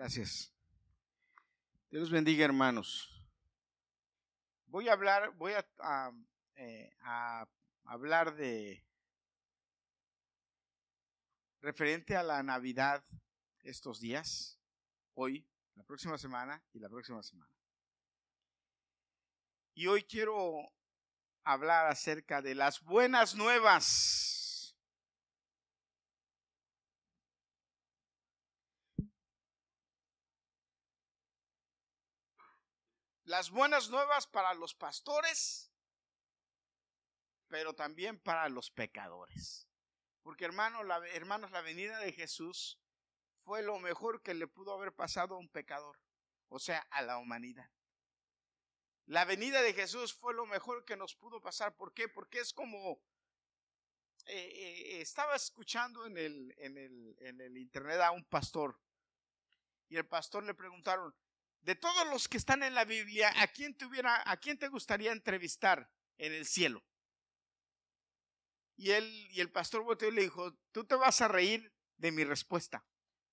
Gracias. Dios bendiga, hermanos. Voy a hablar, voy eh, a hablar de referente a la Navidad estos días, hoy, la próxima semana y la próxima semana. Y hoy quiero hablar acerca de las buenas nuevas. Las buenas nuevas para los pastores, pero también para los pecadores. Porque hermano, hermanos, la venida de Jesús fue lo mejor que le pudo haber pasado a un pecador, o sea, a la humanidad. La venida de Jesús fue lo mejor que nos pudo pasar. ¿Por qué? Porque es como eh, eh, estaba escuchando en el, en, el, en el internet a un pastor y el pastor le preguntaron, de todos los que están en la Biblia, ¿a quién te, hubiera, a quién te gustaría entrevistar en el cielo? Y él y el pastor volteó le dijo, tú te vas a reír de mi respuesta,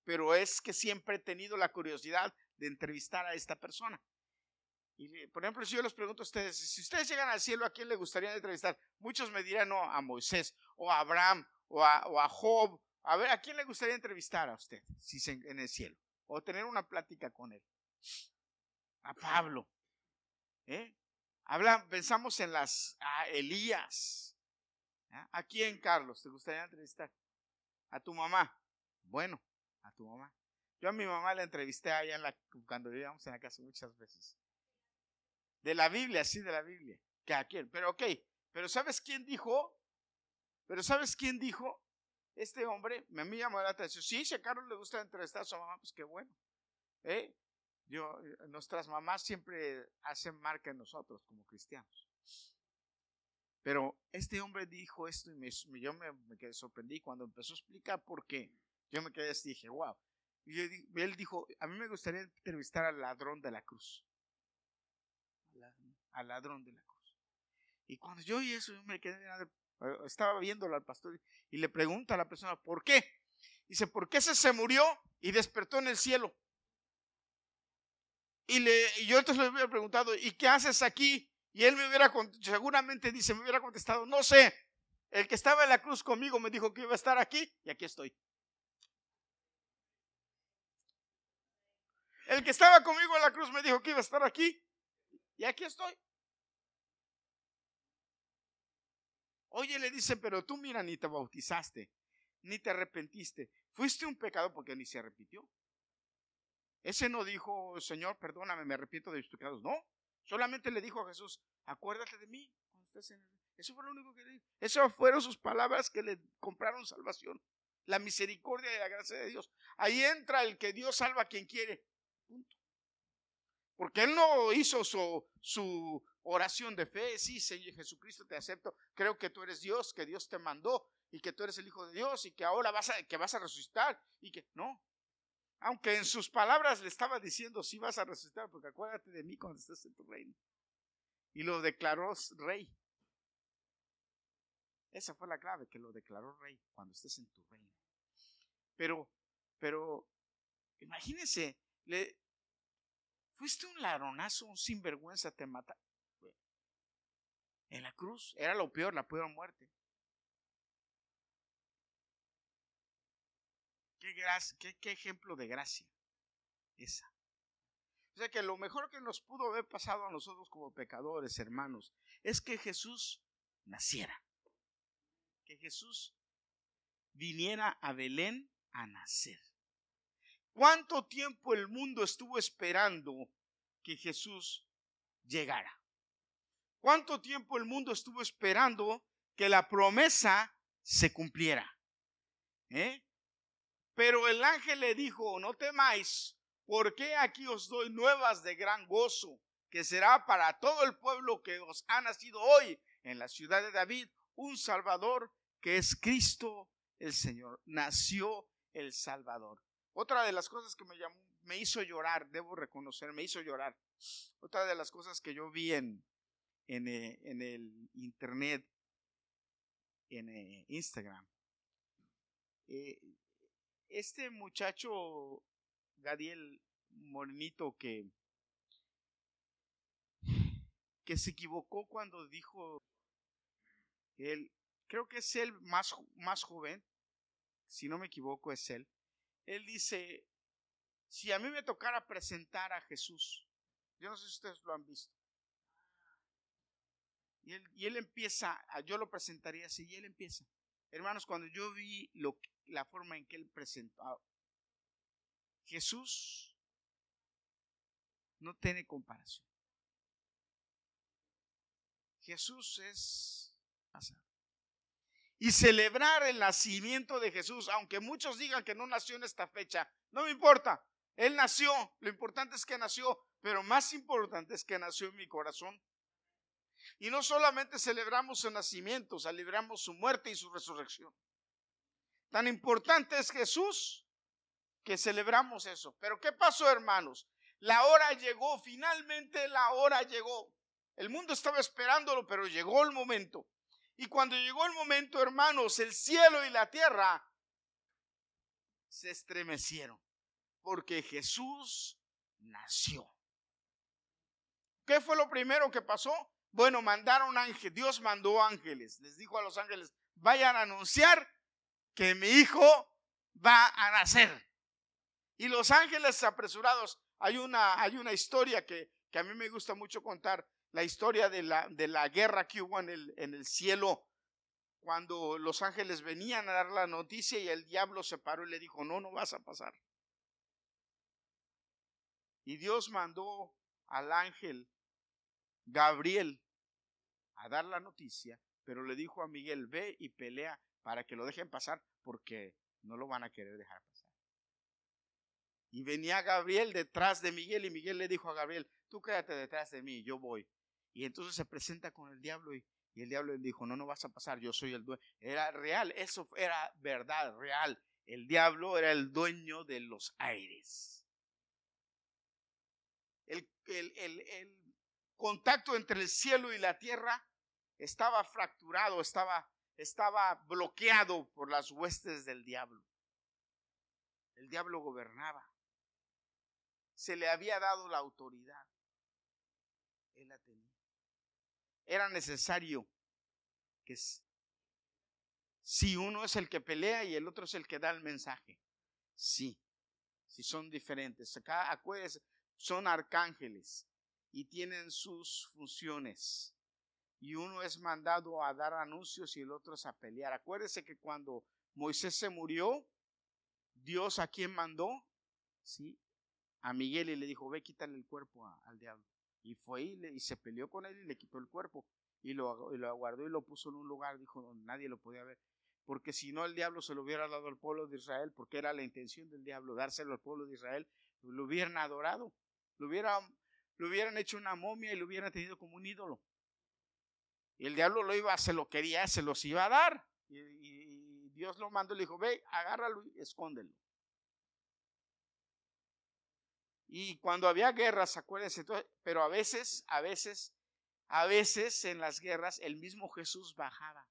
pero es que siempre he tenido la curiosidad de entrevistar a esta persona. Y por ejemplo, si yo les pregunto a ustedes, si ustedes llegan al cielo, ¿a quién le gustaría entrevistar? Muchos me dirán, no, a Moisés, o a Abraham, o a, o a Job. A ver, ¿a quién le gustaría entrevistar a usted si en el cielo? O tener una plática con él. A Pablo. ¿eh? Pensamos en las a Elías, ¿A quién, Carlos, te gustaría entrevistar? A tu mamá. Bueno, a tu mamá. Yo a mi mamá la entrevisté allá en la, cuando vivíamos en la casa muchas veces. De la Biblia, sí, de la Biblia. Que a quién. Pero ok, pero ¿sabes quién dijo? Pero ¿sabes quién dijo? Este hombre, me llamó la atención. Sí, si a Carlos le gusta entrevistar a su mamá, pues qué bueno. ¿Eh? Yo, nuestras mamás siempre hacen marca en nosotros como cristianos. Pero este hombre dijo esto y me, yo me, quedé sorprendido cuando empezó a explicar por qué. Yo me quedé así, dije, wow. Y él dijo, a mí me gustaría entrevistar al ladrón de la cruz. Al ladrón de la cruz. Y cuando yo oí eso, yo me quedé, estaba viéndolo al pastor y le pregunta a la persona, ¿por qué? Dice, ¿por qué ese se murió y despertó en el cielo? Y, le, y yo entonces le hubiera preguntado, ¿y qué haces aquí? Y él me hubiera, seguramente dice, me hubiera contestado, no sé, el que estaba en la cruz conmigo me dijo que iba a estar aquí y aquí estoy. El que estaba conmigo en la cruz me dijo que iba a estar aquí y aquí estoy. Oye, le dice, pero tú mira, ni te bautizaste, ni te arrepentiste. Fuiste un pecado porque ni se arrepintió. Ese no dijo, Señor, perdóname, me arrepiento de mis pecados. No, Solamente le dijo a Jesús, acuérdate de mí Eso fue lo único que le dijo. Esas fueron sus palabras que le compraron salvación. La misericordia y la gracia de Dios. Ahí entra el que Dios salva a quien quiere. Punto. Porque él no hizo su, su oración de fe. Sí, Señor Jesucristo, te acepto. Creo que tú eres Dios, que Dios te mandó y que tú eres el Hijo de Dios y que ahora vas a, que vas a resucitar. Y que no, aunque en sus palabras le estaba diciendo, si vas a resucitar, porque acuérdate de mí cuando estés en tu reino. Y lo declaró rey. Esa fue la clave, que lo declaró rey cuando estés en tu reino. Pero, pero, imagínense, le, fuiste un ladronazo, un sinvergüenza, te mata. En la cruz era lo peor, la peor muerte. Qué, ejemplo de gracia esa. O sea que lo mejor que nos pudo haber pasado a nosotros como pecadores, hermanos, es que Jesús naciera. Que Jesús viniera a Belén a nacer. ¿Cuánto tiempo el mundo estuvo esperando que Jesús llegara? ¿Cuánto tiempo el mundo estuvo esperando que la promesa se cumpliera? ¿Eh? Pero el ángel le dijo, no temáis, porque aquí os doy nuevas de gran gozo, que será para todo el pueblo que os ha nacido hoy en la ciudad de David un Salvador que es Cristo el Señor. Nació el Salvador. Otra de las cosas que me llamó, me hizo llorar, debo reconocer, me hizo llorar. Otra de las cosas que yo vi en, eh, el internet, en eh, Instagram, eh, este muchacho Gadiel Morenito que, que se equivocó cuando dijo él, creo que es el más, más joven, si no me equivoco es él, él dice, si a mí me tocara presentar a Jesús, yo no sé si ustedes lo han visto, y él, y él empieza, yo lo presentaría así, y él empieza. Hermanos, cuando yo vi lo, la forma en que él presentó, Jesús no tiene comparación. Jesús es Y celebrar el nacimiento de Jesús, aunque muchos digan que no nació en esta fecha, no me importa. Él nació, lo importante es que nació, pero más importante es que nació en mi corazón. Y no solamente celebramos su nacimiento, celebramos su muerte y su resurrección. Tan importante es Jesús que celebramos eso. Pero ¿qué pasó, hermanos? La hora llegó, finalmente la hora llegó. El mundo estaba esperándolo, pero llegó el momento. Y cuando llegó el momento, hermanos, el cielo y la tierra se estremecieron, porque Jesús nació. ¿Qué fue lo primero que pasó? Bueno, mandaron ángeles, Dios mandó ángeles, les dijo a los ángeles, vayan a anunciar que mi hijo va a nacer. Y los ángeles apresurados, hay una, hay una historia que, que a mí me gusta mucho contar, la historia de la, de la guerra que hubo en el, en el cielo, cuando los ángeles venían a dar la noticia y el diablo se paró y le dijo, no, no vas a pasar. Y Dios mandó al ángel Gabriel a dar la noticia, pero le dijo a Miguel, ve y pelea para que lo dejen pasar porque no lo van a querer dejar pasar. Y venía Gabriel detrás de Miguel y Miguel le dijo a Gabriel, tú quédate detrás de mí, yo voy. Y entonces se presenta con el diablo y, el diablo le dijo, no, no vas a pasar, yo soy el dueño. Era real, eso era verdad, real. El diablo era el dueño de los aires. El, el, el, el contacto entre el cielo y la tierra estaba fracturado, estaba, estaba bloqueado por las huestes del diablo. El diablo gobernaba. Se le había dado la autoridad. Él la tenía. Era necesario que si uno es el que pelea y el otro es el que da el mensaje. Sí, si son diferentes. Acá, acuérdense, son arcángeles y tienen sus funciones. Y uno es mandado a dar anuncios y el otro es a pelear. Acuérdese que cuando Moisés se murió, Dios a quien mandó, ¿sí? A Miguel y le dijo, ve, quítale el cuerpo al diablo. Y fue y, y, se peleó con él y le quitó el cuerpo. Y lo, y lo y lo puso en un lugar, dijo, donde nadie lo podía ver. Porque si no, el diablo se lo hubiera dado al pueblo de Israel, porque era la intención del diablo, dárselo al pueblo de Israel, lo hubieran adorado, lo hubieran le hubieran hecho una momia y lo hubieran tenido como un ídolo. Y el diablo lo iba, se lo quería, se los iba a dar. Y, Dios lo mandó y le dijo, ve, agárralo y escóndelo. Y cuando había guerras, acuérdense, pero a veces, a veces, a veces en las guerras el mismo Jesús bajaba.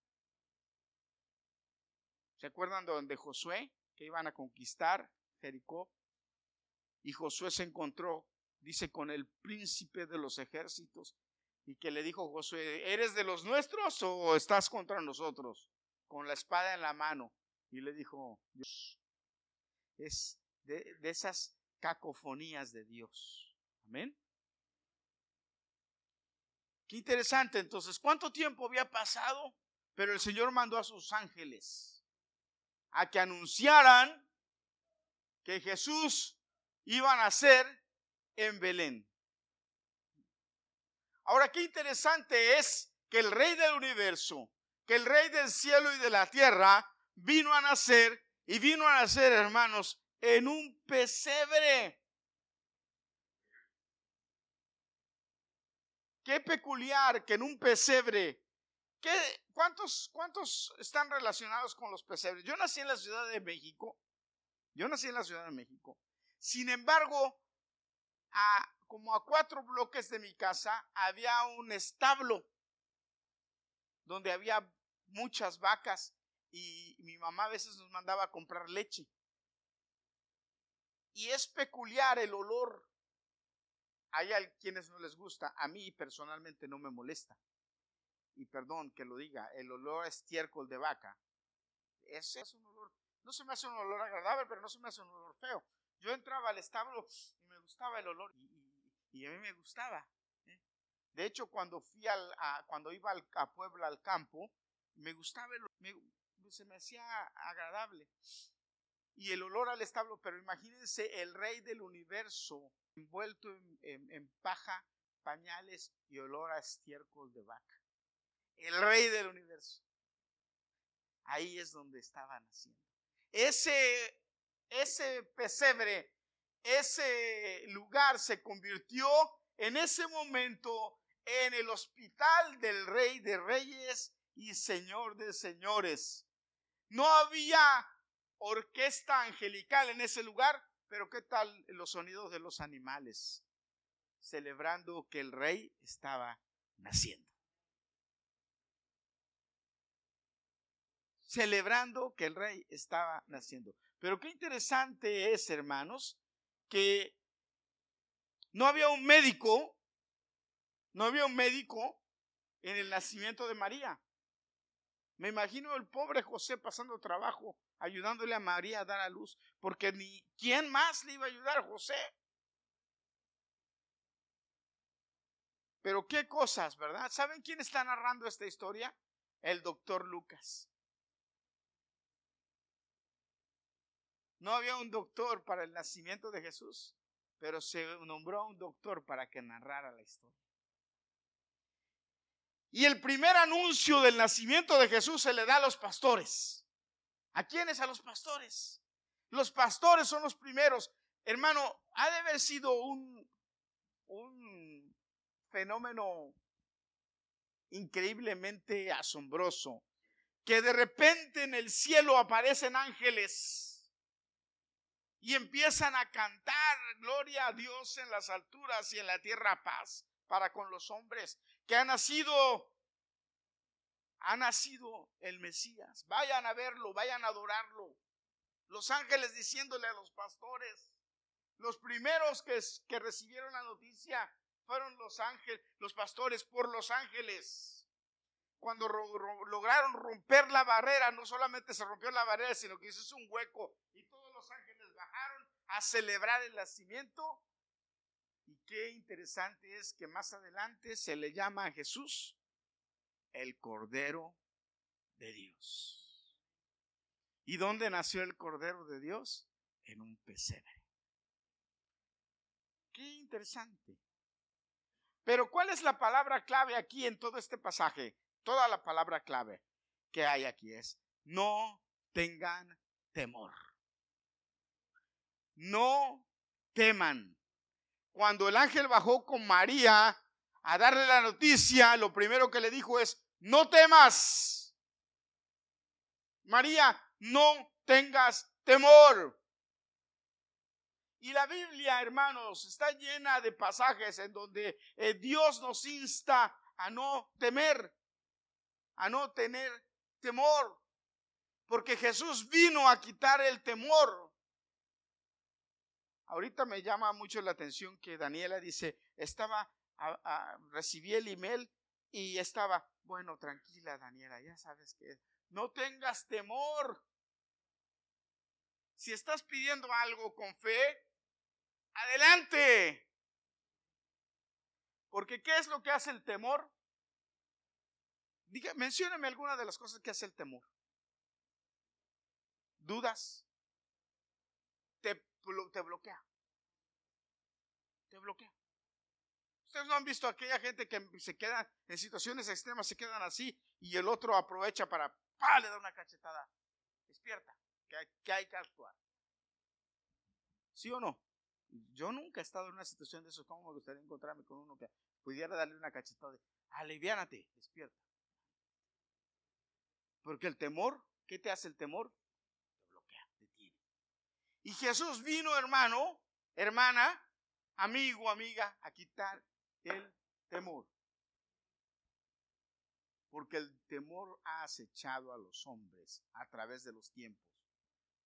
¿Se acuerdan de donde Josué, que iban a conquistar Jericó? Y Josué se encontró dice, con el príncipe de los ejércitos, y que le dijo Josué, ¿eres de los nuestros o estás contra nosotros? Con la espada en la mano. Y le dijo, Dios, es de, de esas cacofonías de Dios. Amén. Qué interesante entonces, ¿cuánto tiempo había pasado? Pero el Señor mandó a sus ángeles a que anunciaran que Jesús iba a nacer en Belén. Ahora, qué interesante es que el rey del universo, que el rey del cielo y de la tierra, vino a nacer y vino a nacer, hermanos, en un pesebre. Qué peculiar que en un pesebre. ¿qué, cuántos, ¿Cuántos están relacionados con los pesebres? Yo nací en la Ciudad de México. Yo nací en la Ciudad de México. Sin embargo, como a cuatro bloques de mi casa había un establo donde había muchas vacas y mi mamá a veces nos mandaba a comprar leche. Y es peculiar el olor. Hay quienes no les gusta, a mí personalmente no me molesta. Y perdón que lo diga, el olor a estiércol de vaca. Ese es un olor, no se me hace un olor agradable, pero no se me hace un olor feo. Yo entraba al establo gustaba el olor y, a mí me gustaba. ¿eh? De hecho, cuando fui al, cuando iba al, a Puebla al campo, me gustaba el, me, se me hacía agradable. Y el olor al establo, pero imagínense el rey del universo envuelto en, paja, pañales y olor a estiércol de vaca. El rey del universo. Ahí es donde estaban haciendo. Ese, ese pesebre, ese lugar se convirtió en ese momento en el hospital del rey de reyes y señor de señores. No había orquesta angelical en ese lugar, pero ¿qué tal los sonidos de los animales? Celebrando que el rey estaba naciendo. Celebrando que el rey estaba naciendo. Pero qué interesante es, hermanos, que no había un médico, no había un médico en el nacimiento de María. Me imagino el pobre José pasando trabajo, ayudándole a María a dar a luz, porque ni quién más le iba a ayudar, José. Pero qué cosas, ¿verdad? ¿Saben quién está narrando esta historia? El doctor Lucas. No había un doctor para el nacimiento de Jesús, pero se nombró un doctor para que narrara la historia. Y el primer anuncio del nacimiento de Jesús se le da a los pastores. ¿A quiénes? A los pastores. Los pastores son los primeros. Hermano, ha de haber sido un, un fenómeno increíblemente asombroso que de repente en el cielo aparecen ángeles y empiezan a cantar gloria a Dios en las alturas y en la tierra paz para con los hombres que ha nacido, ha nacido el Mesías. Vayan a verlo, vayan a adorarlo. Los ángeles diciéndole a los pastores, los primeros que, que recibieron la noticia fueron los ángeles, los pastores por los ángeles. Cuando lograron romper la barrera, no solamente se rompió la barrera, sino que hizo un hueco todos los ángeles bajaron a celebrar el nacimiento y qué interesante es que más adelante se le llama a Jesús el Cordero de Dios. ¿Y dónde nació el Cordero de Dios? En un pesebre. Qué interesante. Pero ¿cuál es la palabra clave aquí en todo este pasaje? Toda la palabra clave que hay aquí es, no tengan temor. No teman cuando el ángel bajó con María a darle la noticia, lo primero que le dijo es, no temas. María, no tengas temor. Y la Biblia, hermanos, está llena de pasajes en donde eh, Dios nos insta a no temer, a no tener temor, porque Jesús vino a quitar el temor. Ahorita me llama mucho la atención que Daniela dice, estaba, recibí el email y estaba, bueno, tranquila Daniela, ya sabes que no tengas temor. Si estás pidiendo algo con fe, adelante. Porque ¿qué es lo que hace el temor? Diga, mencióneme alguna de las cosas que hace el temor. ¿Dudas? te bloquea. Te bloquea. Ustedes no han visto aquella gente que se queda en situaciones extremas, se quedan así y el otro aprovecha para, ¡pah! le da una cachetada. Despierta, que hay, que hay que actuar. ¿Sí o no? Yo nunca he estado en una situación de eso. ¿Cómo me gustaría encontrarme con uno que pudiera darle una cachetada de, aliviánate, despierta? Porque el temor, ¿qué te hace el temor? Y Jesús vino, hermano, hermana, amigo, amiga, a quitar el temor. Porque el temor ha acechado a los hombres a través de los tiempos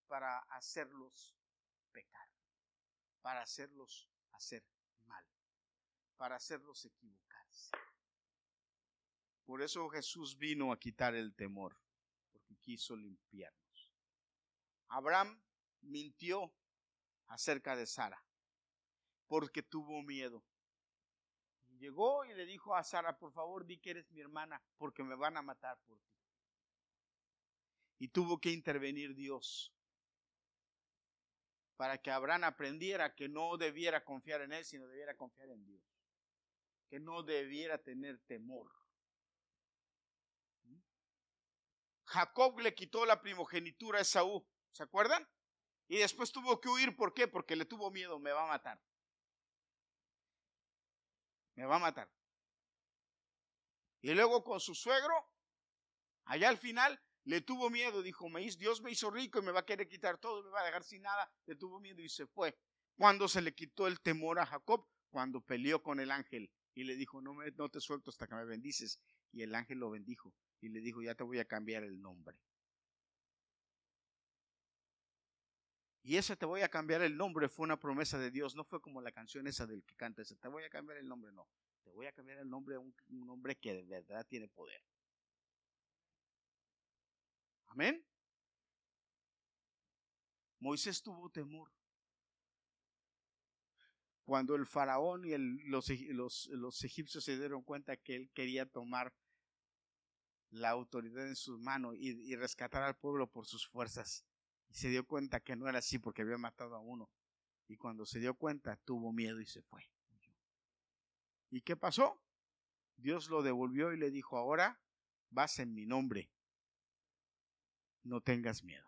para hacerlos pecar. para hacerlos hacer mal, para hacerlos equivocarse. Por eso Jesús vino a quitar el temor, porque quiso limpiarnos. Abraham mintió acerca de Sara, porque tuvo miedo. Llegó y le dijo a Sara, por favor, di que eres mi hermana, porque me van a matar por ti. Y tuvo que intervenir Dios para que Abraham aprendiera que no debiera confiar en él, sino debiera confiar en Dios. Que no debiera tener temor. Jacob le quitó la primogenitura a Esaú, ¿se acuerdan? Y después tuvo que huir, ¿por qué? Porque le tuvo miedo, me va a matar. Me va a matar. Y luego con su suegro, allá al final, le tuvo miedo, dijo, Dios me hizo rico y me va a querer quitar todo, me va a dejar sin nada. Le tuvo miedo y se fue. Cuando se le quitó el temor a Jacob, cuando peleó con el ángel y le dijo, no, me, no te suelto hasta que me bendices. Y el ángel lo bendijo y le dijo, ya te voy a cambiar el nombre. Y ese te voy a cambiar el nombre fue una promesa de Dios, no fue como la canción esa del que canta ese, te voy a cambiar el nombre, no. Te voy a cambiar el nombre a un, un hombre que de verdad tiene poder. Amén. Moisés tuvo temor. Cuando el faraón y los, los, egipcios se dieron cuenta que él quería tomar la autoridad en sus manos y, rescatar al pueblo por sus fuerzas. Y se dio cuenta que no era así porque había matado a uno. Y cuando se dio cuenta, tuvo miedo y se fue. ¿Y qué pasó? Dios lo devolvió y le dijo, ahora vas en mi nombre no tengas miedo.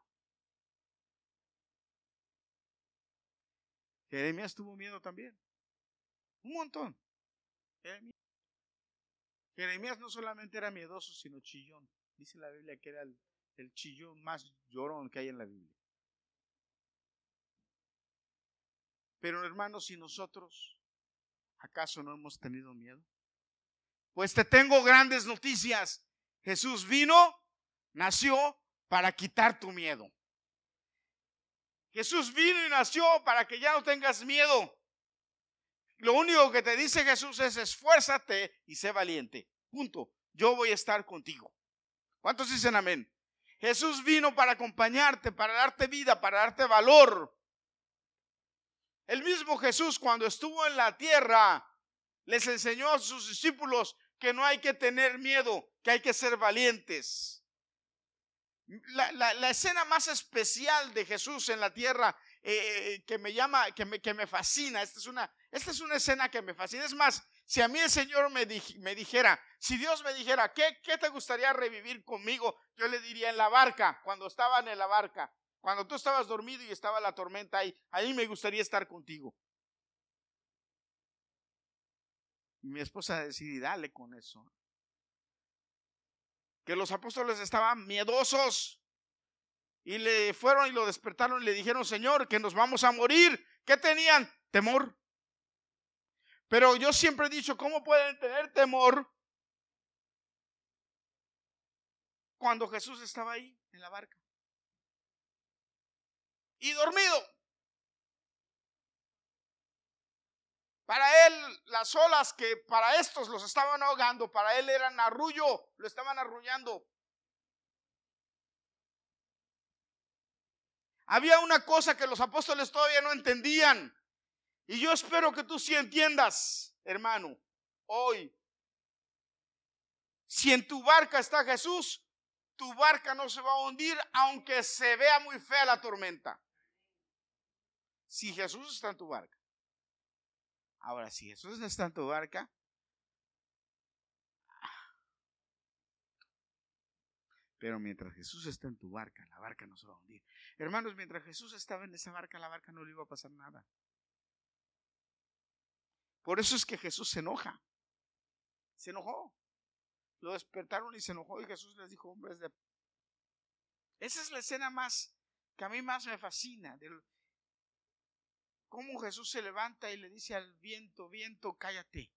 Jeremías tuvo miedo también. Un montón. Jeremías, no solamente era miedoso, sino chillón. Dice la Biblia que era el, el chillón más llorón que hay en la Biblia. Pero hermanos, si nosotros, ¿acaso no hemos tenido miedo? Pues te tengo grandes noticias. Jesús vino, nació, para quitar tu miedo. Jesús vino y nació para que ya no tengas miedo. Lo único que te dice Jesús es esfuérzate y sé valiente. Punto. Yo voy a estar contigo. ¿Cuántos dicen amén? Jesús vino para acompañarte, para darte vida, para darte valor. El mismo Jesús cuando estuvo en la tierra les enseñó a sus discípulos que no hay que tener miedo, que hay que ser valientes. La, escena más especial de Jesús en la tierra eh, eh, que me llama, que me, que me fascina, esta es, una, esta es una escena que me fascina. Es más, si a mí el Señor me, me dijera, si Dios me dijera, ¿qué, ¿qué te gustaría revivir conmigo? Yo le diría en la barca, cuando estaban en la barca, cuando tú estabas dormido y estaba la tormenta ahí, ahí me gustaría estar contigo. mi esposa decidí, dale con eso que los apóstoles estaban miedosos y le fueron y lo despertaron y le dijeron, Señor, que nos vamos a morir. ¿Qué tenían? Temor. Pero yo siempre he dicho, ¿cómo pueden tener temor cuando Jesús estaba ahí en la barca? Y dormido. Para él, las olas que para estos los estaban ahogando, para él eran arrullo, lo estaban arrullando. Había una cosa que los apóstoles todavía no entendían. Y yo espero que tú sí entiendas, hermano, hoy. Si en tu barca está Jesús, tu barca no se va a hundir aunque se vea muy fea la tormenta. Si Jesús está en tu barca. Ahora, si Jesús está en tu barca, pero mientras Jesús está en tu barca, la barca no se va a hundir. Hermanos, mientras Jesús estaba en esa barca, la barca no le iba a pasar nada. Por eso es que Jesús se enoja. Se enojó. Lo despertaron y se enojó y Jesús les dijo, hombres de... Esa es la escena más que a mí más me fascina cómo Jesús se levanta y le dice al viento, viento, cállate,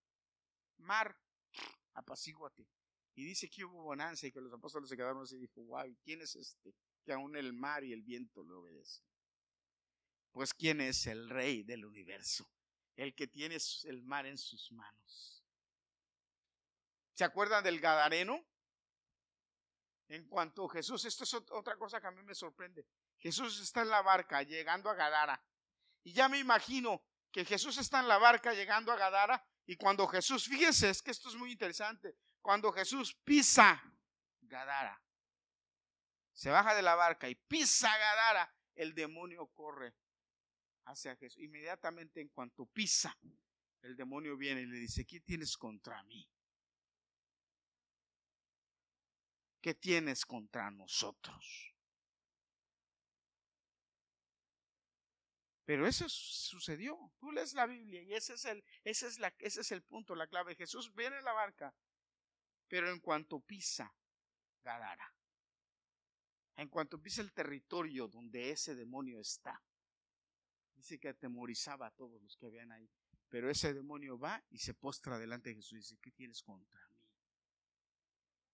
mar, apacíguate. Y dice que hubo bonanza y que los apóstoles se quedaron así y dijo, wow, ¿quién es este? Que aún el mar y el viento le obedecen. Pues ¿quién es el rey del universo? El que tiene el mar en sus manos. ¿Se acuerdan del Gadareno? En cuanto Jesús, esto es otra cosa que a mí me sorprende. Jesús está en la barca llegando a Gadara. Y ya me imagino que Jesús está en la barca llegando a Gadara. Y cuando Jesús, fíjense, es que esto es muy interesante. Cuando Jesús pisa Gadara, se baja de la barca y pisa Gadara, el demonio corre hacia Jesús. Inmediatamente en cuanto pisa, el demonio viene y le dice, ¿qué tienes contra mí? ¿Qué tienes contra nosotros? Pero eso sucedió. Tú lees la Biblia y ese es el, ese es la, ese es el punto, la clave. Jesús viene en la barca, pero en cuanto pisa Gadara, en cuanto pisa el territorio donde ese demonio está, dice que atemorizaba a todos los que habían ahí. Pero ese demonio va y se postra delante de Jesús y dice, ¿qué tienes contra mí?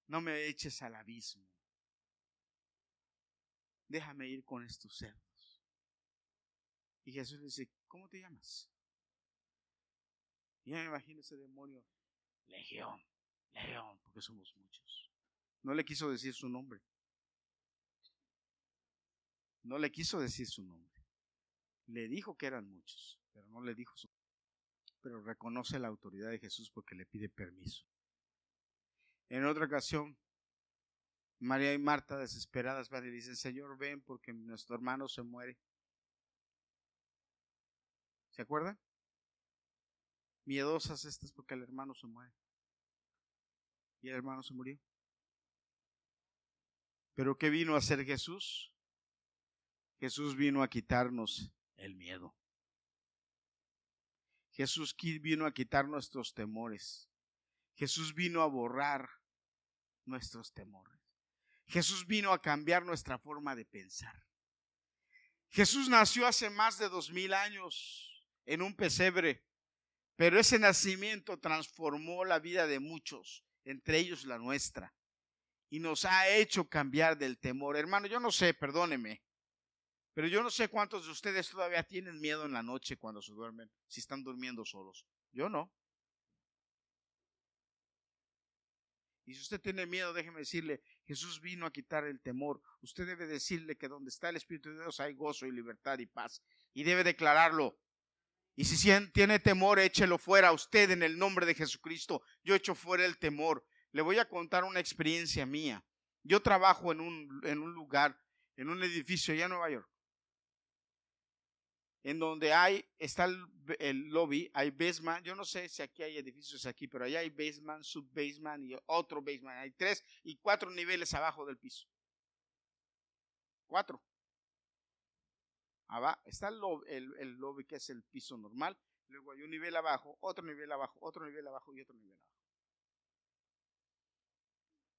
No me eches al abismo. Déjame ir con estos cerdos. Y Jesús le dice, ¿cómo te llamas? Ya me imagino ese demonio, Legión, Legión, porque somos muchos. No le quiso decir su nombre. No le quiso decir su nombre. Le dijo que eran muchos, pero no le dijo su nombre. Pero reconoce la autoridad de Jesús porque le pide permiso. En otra ocasión, María y Marta, desesperadas, van y dicen, Señor, ven porque nuestro hermano se muere. ¿Se acuerdan? Miedosas estas porque el hermano se muere. Y el hermano se murió. Pero ¿qué vino a hacer Jesús? Jesús vino a quitarnos el miedo. Jesús vino a quitar nuestros temores. Jesús vino a borrar nuestros temores. Jesús vino a cambiar nuestra forma de pensar. Jesús nació hace más de dos mil años en un pesebre, pero ese nacimiento transformó la vida de muchos, entre ellos la nuestra, y nos ha hecho cambiar del temor. Hermano, yo no sé, perdóneme, pero yo no sé cuántos de ustedes todavía tienen miedo en la noche cuando se duermen, si están durmiendo solos. Yo no. Y si usted tiene miedo, déjeme decirle, Jesús vino a quitar el temor. Usted debe decirle que donde está el Espíritu de Dios hay gozo y libertad y paz. Y debe declararlo. Y si tiene temor, échelo fuera usted en el nombre de Jesucristo. Yo echo fuera el temor. Le voy a contar una experiencia mía. Yo trabajo en un, lugar, en un edificio allá en Nueva York, en donde hay, está el, lobby, hay basement, yo no sé si aquí hay edificios aquí, pero allá hay basement, subbasement y otro basement. Hay tres y cuatro niveles abajo del piso. Cuatro está el lobby, que es el piso normal, luego hay un nivel abajo, otro nivel abajo, otro nivel abajo y otro nivel abajo.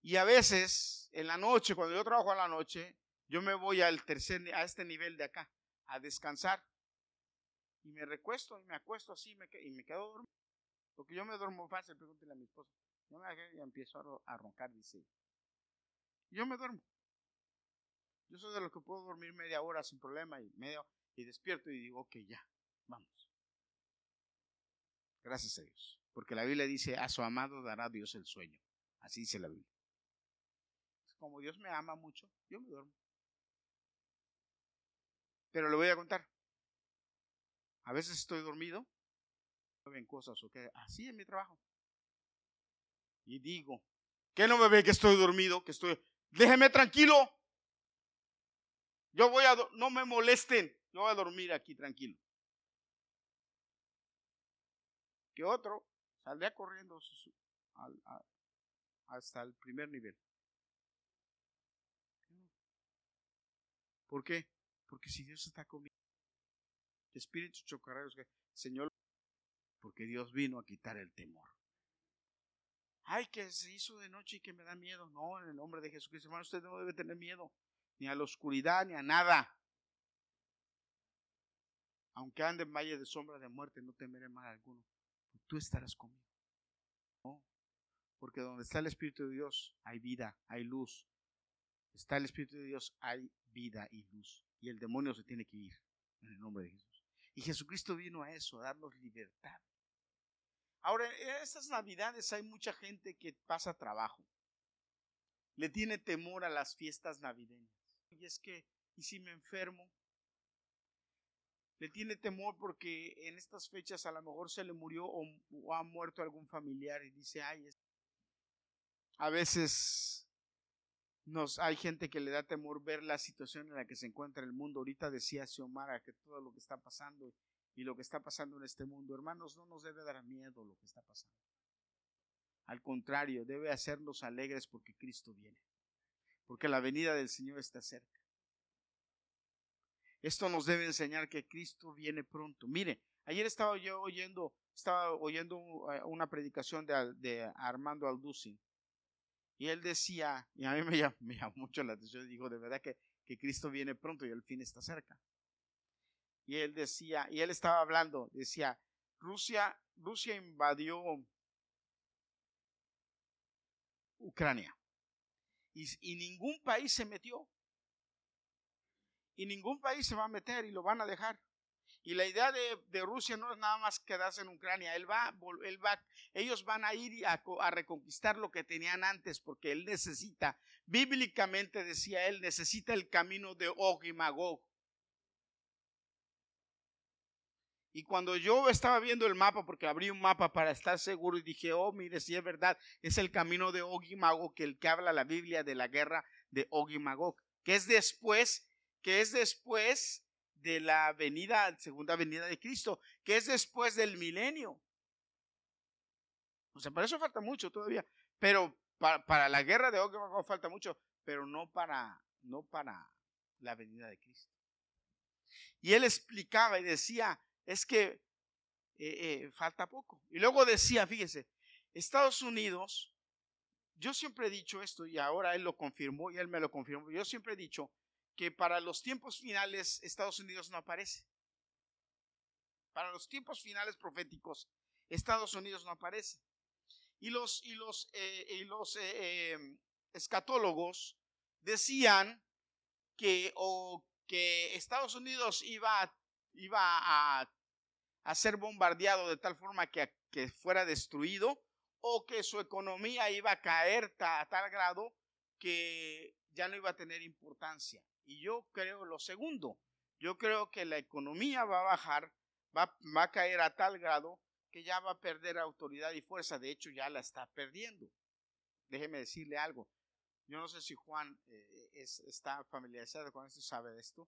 Y a veces, en la noche, cuando yo trabajo en la noche, yo me voy al tercer, a este nivel de acá, a descansar. Y me recuesto y me acuesto así y me quedo dormido. Porque yo me duermo fácil, pregúntele a mi esposa. Yo me y empiezo a, roncar, dice. Yo me duermo. Yo soy de los que puedo dormir media hora sin problema y medio y despierto y digo, ok, ya, vamos. Gracias a Dios. Porque la Biblia dice, a su amado dará Dios el sueño. Así dice la Biblia. Como Dios me ama mucho, yo me duermo. Pero le voy a contar. A veces estoy dormido, ven cosas o que así es mi trabajo. Y digo, que no me ve que estoy dormido, que estoy, déjeme tranquilo. Yo voy a, no me molesten, yo voy a dormir aquí tranquilo. Que otro saldría corriendo hasta el primer nivel. ¿Por qué? Porque si Dios está conmigo, espíritus chocarreros, Señor, porque Dios vino a quitar el temor. Ay, que se hizo de noche y que me da miedo. No, en el nombre de Jesucristo, hermano, usted no debe tener miedo ni a la oscuridad, ni a nada. Aunque ande en valle de sombra de muerte, no temeré mal alguno. Tú estarás conmigo. porque donde está el Espíritu de Dios hay vida, hay luz. Está el Espíritu de Dios, hay vida y luz. Y el demonio se tiene que ir. En el nombre de Jesús. Y Jesucristo vino a eso, a darnos libertad. Ahora, en estas navidades hay mucha gente que pasa trabajo. Le tiene temor a las fiestas navideñas. Y es que, ¿y si me enfermo? Le tiene temor porque en estas fechas a lo mejor se le murió o, ha muerto algún familiar y dice, ay, a veces nos, hay gente que le da temor ver la situación en la que se encuentra el mundo. Ahorita decía Xiomara que todo lo que está pasando y lo que está pasando en este mundo, hermanos, no nos debe dar miedo lo que está pasando. Al contrario, debe hacernos alegres porque Cristo viene, porque la venida del Señor está cerca. Esto nos debe enseñar que Cristo viene pronto. Mire, ayer estaba yo oyendo, estaba oyendo una predicación de, Armando Alducin y él decía, y a mí me llamó, mucho la atención, digo, de verdad que, que Cristo viene pronto y el fin está cerca. Y él decía, y él estaba hablando, decía, Rusia, Rusia invadió Ucrania. Y, ningún país se metió. Y ningún país se va a meter y lo van a dejar. Y la idea de, Rusia no es nada más quedarse en Ucrania. Él va, él va, ellos van a ir a, a reconquistar lo que tenían antes porque él necesita, bíblicamente decía él, necesita el camino de Og y Magog. Y cuando yo estaba viendo el mapa, porque abrí un mapa para estar seguro y dije, oh, mire, si es verdad, es el camino de Og el que habla la Biblia de la guerra de Og que es después, que es después de la venida, segunda venida de Cristo, que es después del milenio. O sea, para eso falta mucho todavía, pero para, la guerra de Og falta mucho, pero no para, no para la venida de Cristo. Y él explicaba y decía, es que eh, eh, falta poco. Y luego decía, fíjese, Estados Unidos, yo siempre he dicho esto y ahora él lo confirmó y él me lo confirmó, yo siempre he dicho que para los tiempos finales Estados Unidos no aparece. Para los tiempos finales proféticos, Estados Unidos no aparece. Y los, y los, eh, y los escatólogos decían que, o que Estados Unidos iba a iba a, ser bombardeado de tal forma que, que, fuera destruido o que su economía iba a caer a tal grado que ya no iba a tener importancia. Y yo creo lo segundo, yo creo que la economía va a bajar, va, a caer a tal grado que ya va a perder autoridad y fuerza, de hecho ya la está perdiendo. Déjeme decirle algo, yo no sé si Juan eh, está familiarizado con esto, sabe de esto,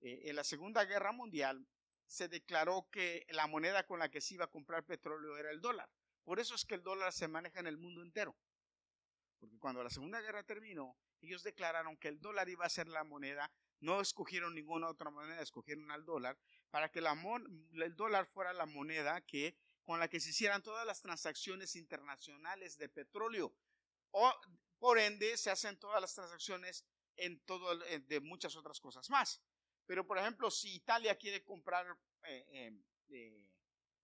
eh, en la Segunda Guerra Mundial se declaró que la moneda con la que se iba a comprar petróleo era el dólar. Por eso es que el dólar se maneja en el mundo entero. Porque cuando la Segunda Guerra terminó, ellos declararon que el dólar iba a ser la moneda, no escogieron ninguna otra moneda, escogieron al dólar, para que el dólar fuera la moneda que, con la que se hicieran todas las transacciones internacionales de petróleo. O, por ende, se hacen todas las transacciones en todo, de muchas otras cosas más. Pero, por ejemplo, si Italia quiere comprar eh, em, eh,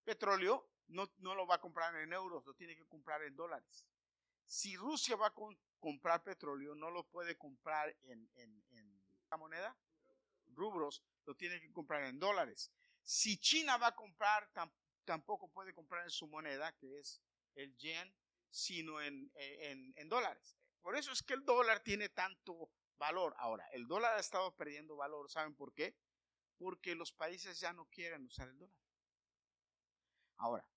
petróleo, no, no, lo va a comprar en euros, lo tiene que comprar en dólares. Si Rusia va a comprar petróleo, no lo puede comprar en, la moneda, rubros, lo tiene que comprar en dólares. Si China va a comprar, tampoco puede comprar en su moneda, que es el yen, sino en, en dólares. Por eso es que el dólar tiene tanto valor. Ahora, el dólar ha estado perdiendo valor. ¿Saben por qué? Porque los países ya no quieren usar el dólar. Ahora,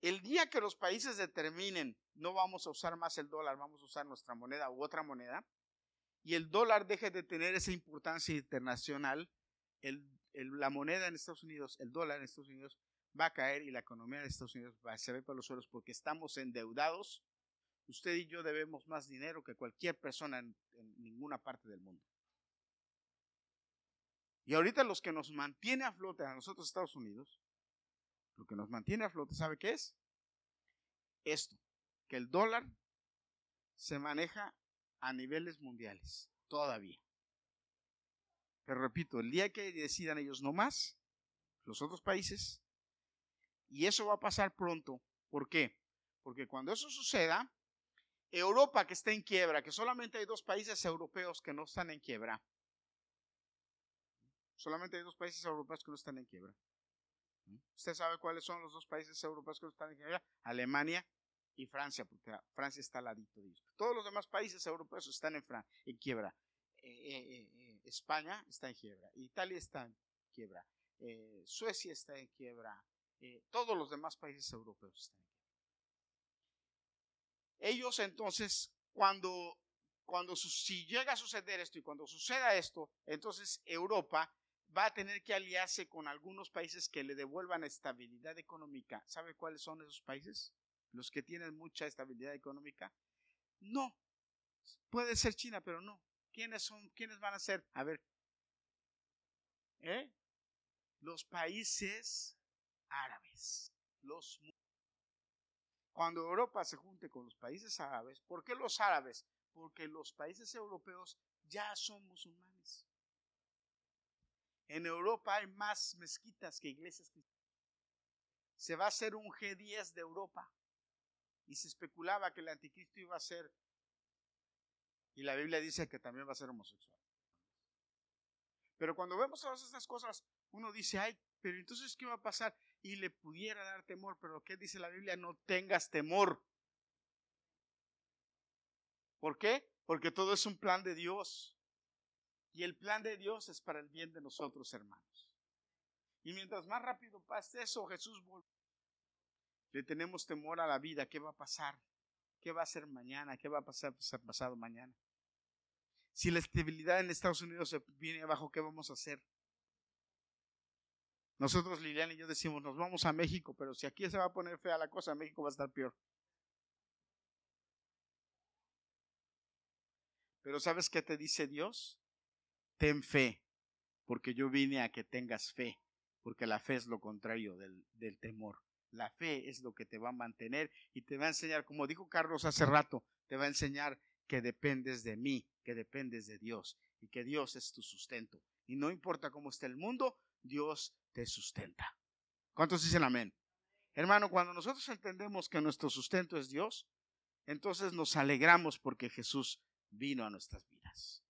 el día que los países determinen no vamos a usar más el dólar, vamos a usar nuestra moneda u otra moneda, y el dólar deje de tener esa importancia internacional, la moneda en Estados Unidos, el dólar en Estados Unidos va a caer y la economía de Estados Unidos va a se por los suelos porque estamos endeudados usted y yo debemos más dinero que cualquier persona en, ninguna parte del mundo. Y ahorita los que nos mantiene a flote a nosotros Estados Unidos, lo que nos mantiene a flote, ¿sabe qué es? Esto, que el dólar se maneja a niveles mundiales, todavía. Pero repito, el día que decidan ellos no más, los otros países, y eso va a pasar pronto, ¿por qué? Porque cuando eso suceda, Europa que está en quiebra, que solamente hay dos países europeos que no están en quiebra. Solamente hay dos países europeos que no están en quiebra. ¿Usted sabe cuáles son los dos países europeos que no están en quiebra? Alemania y Francia, porque Francia está al ladito de. Todos los demás países europeos están en, en quiebra. Eh, eh, eh, España está en quiebra, Italia está en quiebra, Suecia está en quiebra, todos los demás países europeos están en quiebra. Ellos entonces, cuando, cuando si llega a suceder esto y cuando suceda esto, entonces Europa va a tener que aliarse con algunos países que le devuelvan estabilidad económica. ¿Sabe cuáles son esos países? Los que tienen mucha estabilidad económica. No. Puede ser China, pero no. ¿Quiénes son? ¿Quiénes van a ser? A ver. ¿Eh? Los países árabes. Los cuando Europa se junte con los países árabes, ¿por qué los árabes? Porque los países europeos ya son musulmanes. En Europa hay más mezquitas que iglesias cristianas. Se va a hacer un G10 de Europa. Y se especulaba que el anticristo iba a ser, y la Biblia dice que también va a ser homosexual. Pero cuando vemos todas estas cosas, uno dice, ay, pero entonces, ¿qué va a pasar? Y le pudiera dar temor, pero ¿qué dice la Biblia? No tengas temor. ¿Por qué? Porque todo es un plan de Dios. Y el plan de Dios es para el bien de nosotros, hermanos. Y mientras más rápido pase eso, Jesús vuelve. Le tenemos temor a la vida. ¿Qué va a pasar? ¿Qué va a ser mañana? ¿Qué va a pasar pasado mañana? Si la estabilidad en Estados Unidos se viene abajo, ¿qué vamos a hacer? Nosotros, Liliana y yo decimos, nos vamos a México, pero si aquí se va a poner fea la cosa, México va a estar peor. Pero ¿sabes qué te dice Dios? ten fe, porque yo vine a que tengas fe, porque la fe es lo contrario del, del temor. La fe es lo que te va a mantener y te va a enseñar, como dijo Carlos hace rato, te va a enseñar que dependes de mí, que dependes de Dios y que Dios es tu sustento. Y no importa cómo esté el mundo, Dios te sustenta. ¿Cuántos dicen amén? Hermano, cuando nosotros entendemos que nuestro sustento es Dios, entonces nos alegramos porque Jesús vino a nuestras vidas.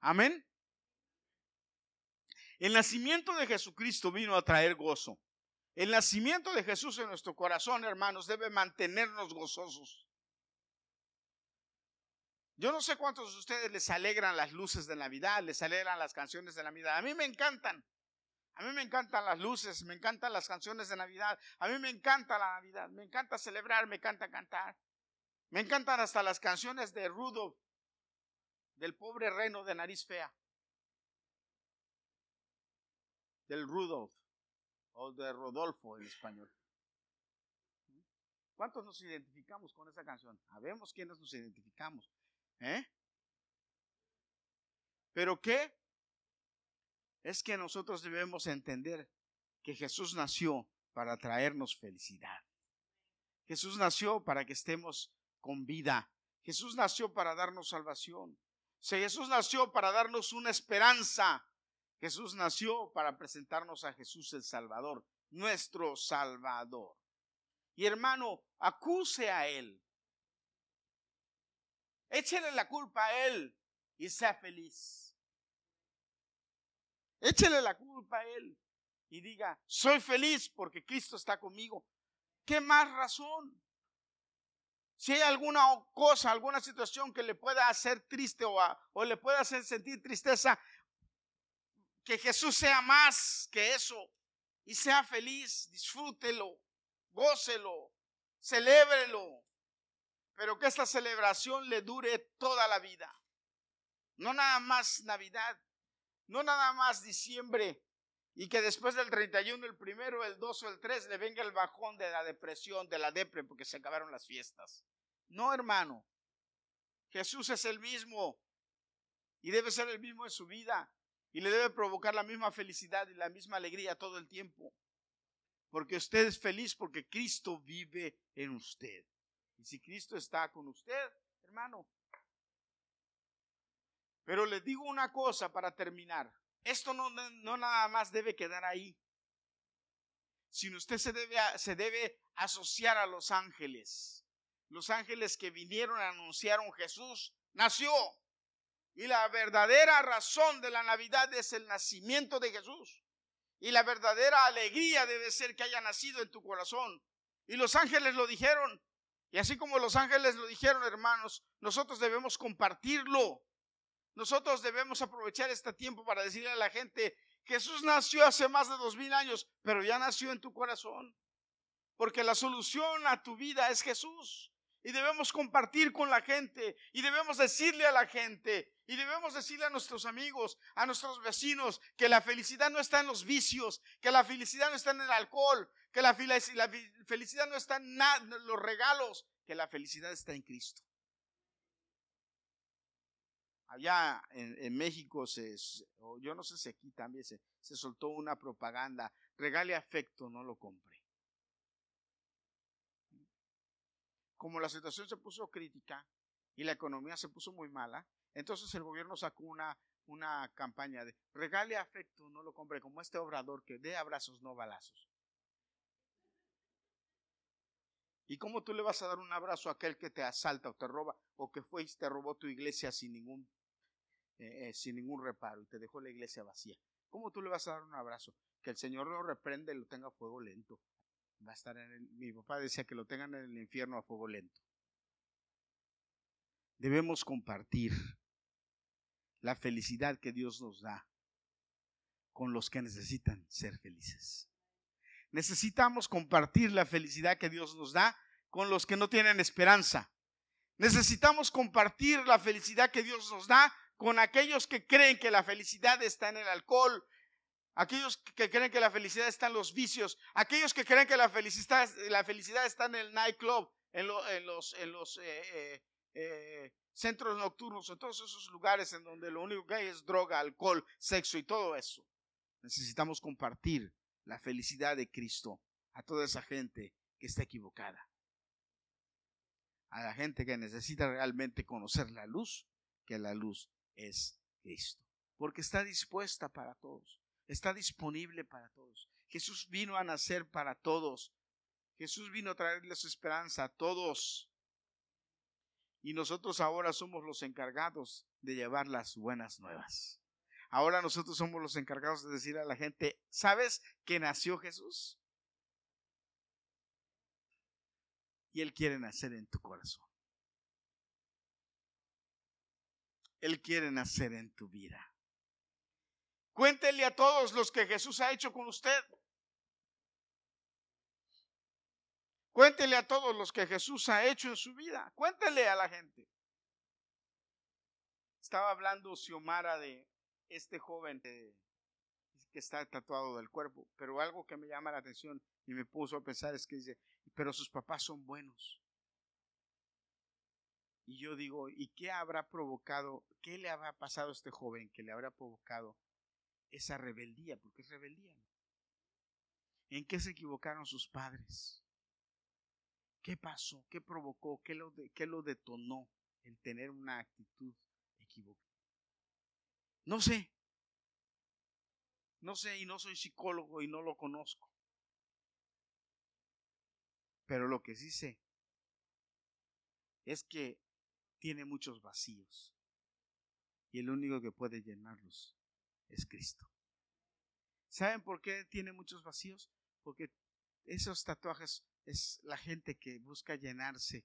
Amén. El nacimiento de Jesucristo vino a traer gozo. El nacimiento de Jesús en nuestro corazón, hermanos, debe mantenernos gozosos. Yo no sé cuántos de ustedes les alegran las luces de Navidad, les alegran las canciones de Navidad. A mí me encantan. A mí me encantan las luces, me encantan las canciones de Navidad. A mí me encanta la Navidad, me encanta celebrar, me encanta cantar. Me encantan hasta las canciones de Rudolf del pobre reno de nariz fea, del Rudolf o de Rodolfo en español. ¿Cuántos nos identificamos con esa canción? Sabemos quiénes nos identificamos. ¿Eh? ¿Pero qué? Es que nosotros debemos entender que Jesús nació para traernos felicidad. Jesús nació para que estemos con vida. Jesús nació para darnos salvación. Jesús nació para darnos una esperanza, Jesús nació para presentarnos a Jesús el Salvador, nuestro Salvador. Y hermano, acuse a Él. Échele la culpa a Él y sea feliz. Échele la culpa a Él y diga, soy feliz porque Cristo está conmigo. ¿Qué más razón? Si hay alguna cosa, alguna situación que le pueda hacer triste o, le pueda hacer sentir tristeza, que Jesús sea más que eso y sea feliz, disfrútelo, gócelo, celébrelo, pero que esta celebración le dure toda la vida. No nada más Navidad, no nada más diciembre y que después del 31, el primero, el 2 o el 3 le venga el bajón de la depresión, de la depre, porque se acabaron las fiestas. No, hermano. Jesús es el mismo y debe ser el mismo en su vida y le debe provocar la misma felicidad y la misma alegría todo el tiempo. Porque usted es feliz porque Cristo vive en usted. Y si Cristo está con usted, hermano. Pero le digo una cosa para terminar. Esto no, nada más debe quedar ahí. Sino usted se debe, asociar a los ángeles los ángeles que vinieron a anunciar un Jesús nació. Y la verdadera razón de la Navidad es el nacimiento de Jesús. Y la verdadera alegría debe ser que haya nacido en tu corazón. Y los ángeles lo dijeron. Y así como los ángeles lo dijeron, hermanos, nosotros debemos compartirlo. Nosotros debemos aprovechar este tiempo para decirle a la gente, Jesús nació hace más de dos mil años, pero ya nació en tu corazón. Porque la solución a tu vida es Jesús. Y debemos compartir con la gente. Y debemos decirle a la gente. Y debemos decirle a nuestros amigos, a nuestros vecinos, que la felicidad no está en los vicios, que la felicidad no está en el alcohol, que la felicidad no está en los regalos, que la felicidad está en Cristo. Allá en, México, se, yo no sé si aquí también se, se soltó una propaganda, regale afecto, no lo compre. como la situación se puso crítica y la economía se puso muy mala, entonces el gobierno sacó una, una campaña de regale afecto, no lo compre, como este obrador que dé abrazos, no balazos. ¿Y cómo tú le vas a dar un abrazo a aquel que te asalta o te roba o que fue y te robó tu iglesia sin ningún, eh, eh, sin ningún reparo y te dejó la iglesia vacía? ¿Cómo tú le vas a dar un abrazo? Que el Señor lo reprende y lo tenga a fuego lento va a estar en mi papá decía que lo tengan en el infierno a fuego lento. Debemos compartir la felicidad que Dios nos da con los que necesitan ser felices. Necesitamos compartir la felicidad que Dios nos da con los que no tienen esperanza. Necesitamos compartir la felicidad que Dios nos da con aquellos que creen que la felicidad está en el alcohol, Aquellos que creen que la felicidad está en los vicios, aquellos que creen que la felicidad, la felicidad está en el nightclub, en, los eh, eh, eh, centros nocturnos, en todos esos lugares en donde lo único que hay es droga, alcohol, sexo y todo eso. Necesitamos compartir la felicidad de Cristo a toda esa gente que está equivocada. A la gente que necesita realmente conocer la luz, que la luz es Cristo. Porque está dispuesta para todos está disponible para todos. Jesús vino a nacer para todos. Jesús vino a traerles esperanza a todos. Y nosotros ahora somos los encargados de llevar las buenas nuevas. Ahora nosotros somos los encargados de decir a la gente, ¿sabes que nació Jesús? Y Él quiere nacer en tu corazón. Él quiere nacer en tu vida. Cuéntele a todos los que Jesús ha hecho con usted. Cuéntele a todos los que Jesús ha hecho en su vida. Cuéntele a la gente. Estaba hablando Xiomara de este joven que está tatuado del cuerpo, pero algo que me llama la atención y me puso a pensar es que dice, pero sus papás son buenos. Y yo digo, ¿y qué habrá provocado, qué le habrá pasado a este joven que le habrá provocado esa rebeldía, porque es rebeldía. ¿En qué se equivocaron sus padres? ¿Qué pasó? ¿Qué provocó? ¿Qué lo, qué lo detonó el tener una actitud equivocada? No sé. No sé y no soy psicólogo y no lo conozco. Pero lo que sí sé es que tiene muchos vacíos. Y el único que puede llenarlos es Cristo. ¿Saben por qué tiene muchos vacíos? Porque esos tatuajes es la gente que busca llenarse.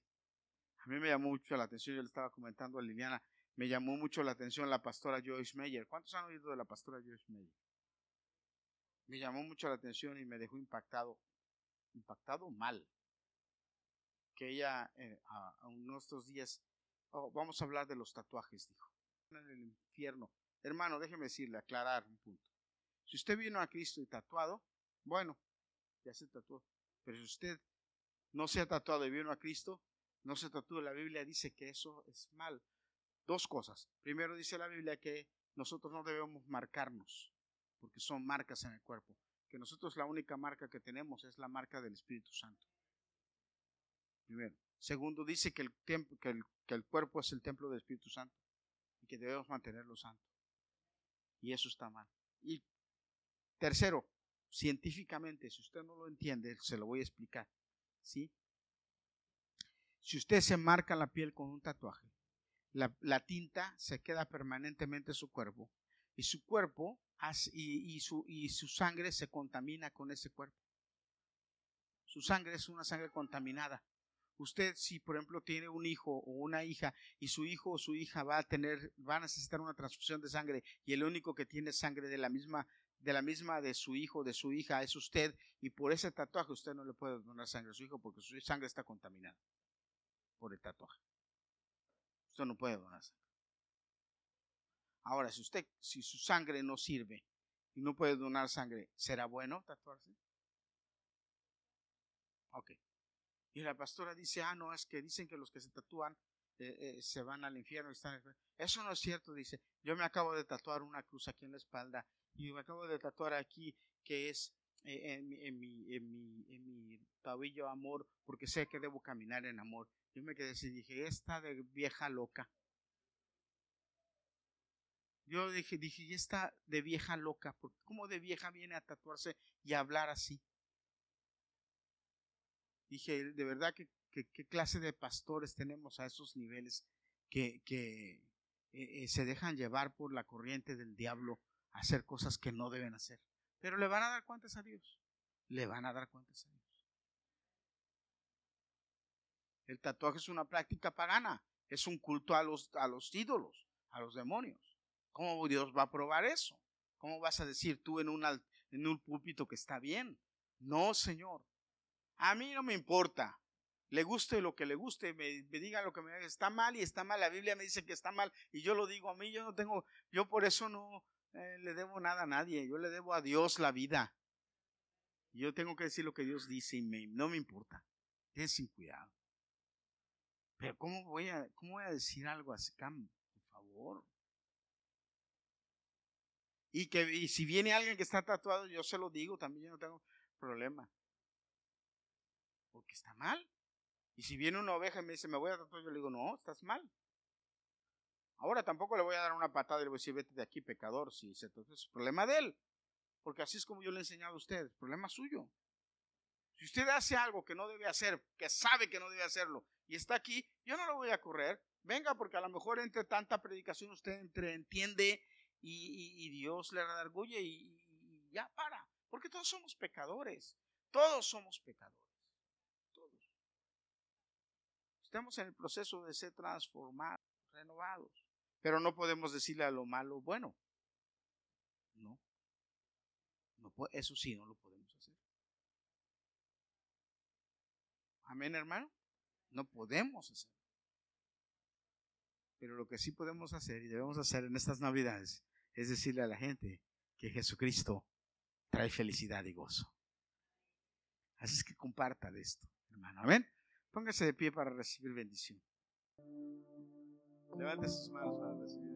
A mí me llamó mucho la atención, yo le estaba comentando a Liliana, me llamó mucho la atención la pastora Joyce Meyer. ¿Cuántos han oído de la pastora Joyce Meyer? Me llamó mucho la atención y me dejó impactado, impactado mal. Que ella eh, a, nuestros días, oh, vamos a hablar de los tatuajes, dijo. En el infierno Hermano, déjeme decirle, aclarar un punto. Si usted vino a Cristo y tatuado, bueno, ya se tatuó. Pero si usted no se ha tatuado y vino a Cristo, no se tatúa. La Biblia dice que eso es mal. Dos cosas. Primero dice la Biblia que nosotros no debemos marcarnos, porque son marcas en el cuerpo. Que nosotros la única marca que tenemos es la marca del Espíritu Santo. Primero. Segundo, dice que el, cuerpo es el templo del Espíritu Santo y que debemos mantenerlo santo. Y eso está mal. Y tercero, científicamente, si usted no lo entiende, se lo voy a explicar. ¿Sí? Si usted se marca la piel con un tatuaje, la, tinta se queda permanentemente en su cuerpo y su cuerpo y su sangre se contamina con ese cuerpo. Su sangre es una sangre contaminada. Usted, si por ejemplo tiene un hijo o una hija y su hijo o su hija va a tener, va a necesitar una transfusión de sangre y el único que tiene sangre de la misma, de la misma de su hijo de su hija es usted y por ese tatuaje usted no le puede donar sangre a su hijo porque su sangre está contaminada por el tatuaje. Usted no puede donar sangre. Ahora, si usted, si su sangre no sirve y no puede donar sangre, ¿será bueno tatuarse? Ok. Y la pastora dice, ah, no, es que dicen que los que se tatúan eh, eh, se van al infierno. Y están... Eso no es cierto, dice. Yo me acabo de tatuar una cruz aquí en la espalda y me acabo de tatuar aquí que es eh, en, en, mi, en, mi, en mi amor porque sé que debo caminar en amor. Yo me quedé así, dije, esta de vieja loca. Yo dije, dije, y esta de vieja loca, ¿cómo de vieja viene a tatuarse y hablar así? Dije, de verdad que, qué clase de pastores tenemos a esos niveles que, que eh, eh, se dejan llevar por la corriente del diablo a hacer cosas que no deben hacer. Pero le van a dar cuentas a Dios. Le van a dar cuentas a Dios. El tatuaje es una práctica pagana, es un culto a los, a los ídolos, a los demonios. ¿Cómo Dios va a probar eso? ¿Cómo vas a decir tú en, en un púlpito que está bien? No, Señor. A mí no me importa. Le guste lo que le guste, me, me diga lo que me. Está mal y está mal. La Biblia me dice que está mal y yo lo digo a mí. Yo no tengo, yo por eso no eh, le debo nada a nadie. Yo le debo a Dios la vida. Yo tengo que decir lo que Dios dice y me, no me importa. Ten sin cuidado. Pero ¿cómo voy a, cómo voy a decir algo así, Cam? Por favor. Y que y si viene alguien que está tatuado, yo se lo digo, también yo no tengo problema porque está mal. Y si viene una oveja y me dice, me voy a tatuar, yo le digo, no, estás mal. Ahora tampoco le voy a dar una patada y le voy a decir, vete de aquí, pecador, si se es problema de él. Porque así es como yo le he enseñado a usted, problema suyo. Si usted hace algo que no debe hacer, que sabe que no debe hacerlo, y está aquí, yo no lo voy a correr. Venga, porque a lo mejor entre tanta predicación usted entre, entiende y, Dios le redarguye y, y ya para. Porque todos somos pecadores. Todos somos pecadores. Estamos en el proceso de ser transformados, renovados. Pero no podemos decirle a lo malo bueno. No. no eso sí, no lo podemos hacer. Amén, hermano. No podemos hacer. Pero lo que sí podemos hacer y debemos hacer en estas Navidades es decirle a la gente que Jesucristo trae felicidad y gozo. Así es que comparta de esto, hermano. Amén. Póngase de pie para recibir bendición. Levante sus manos para recibir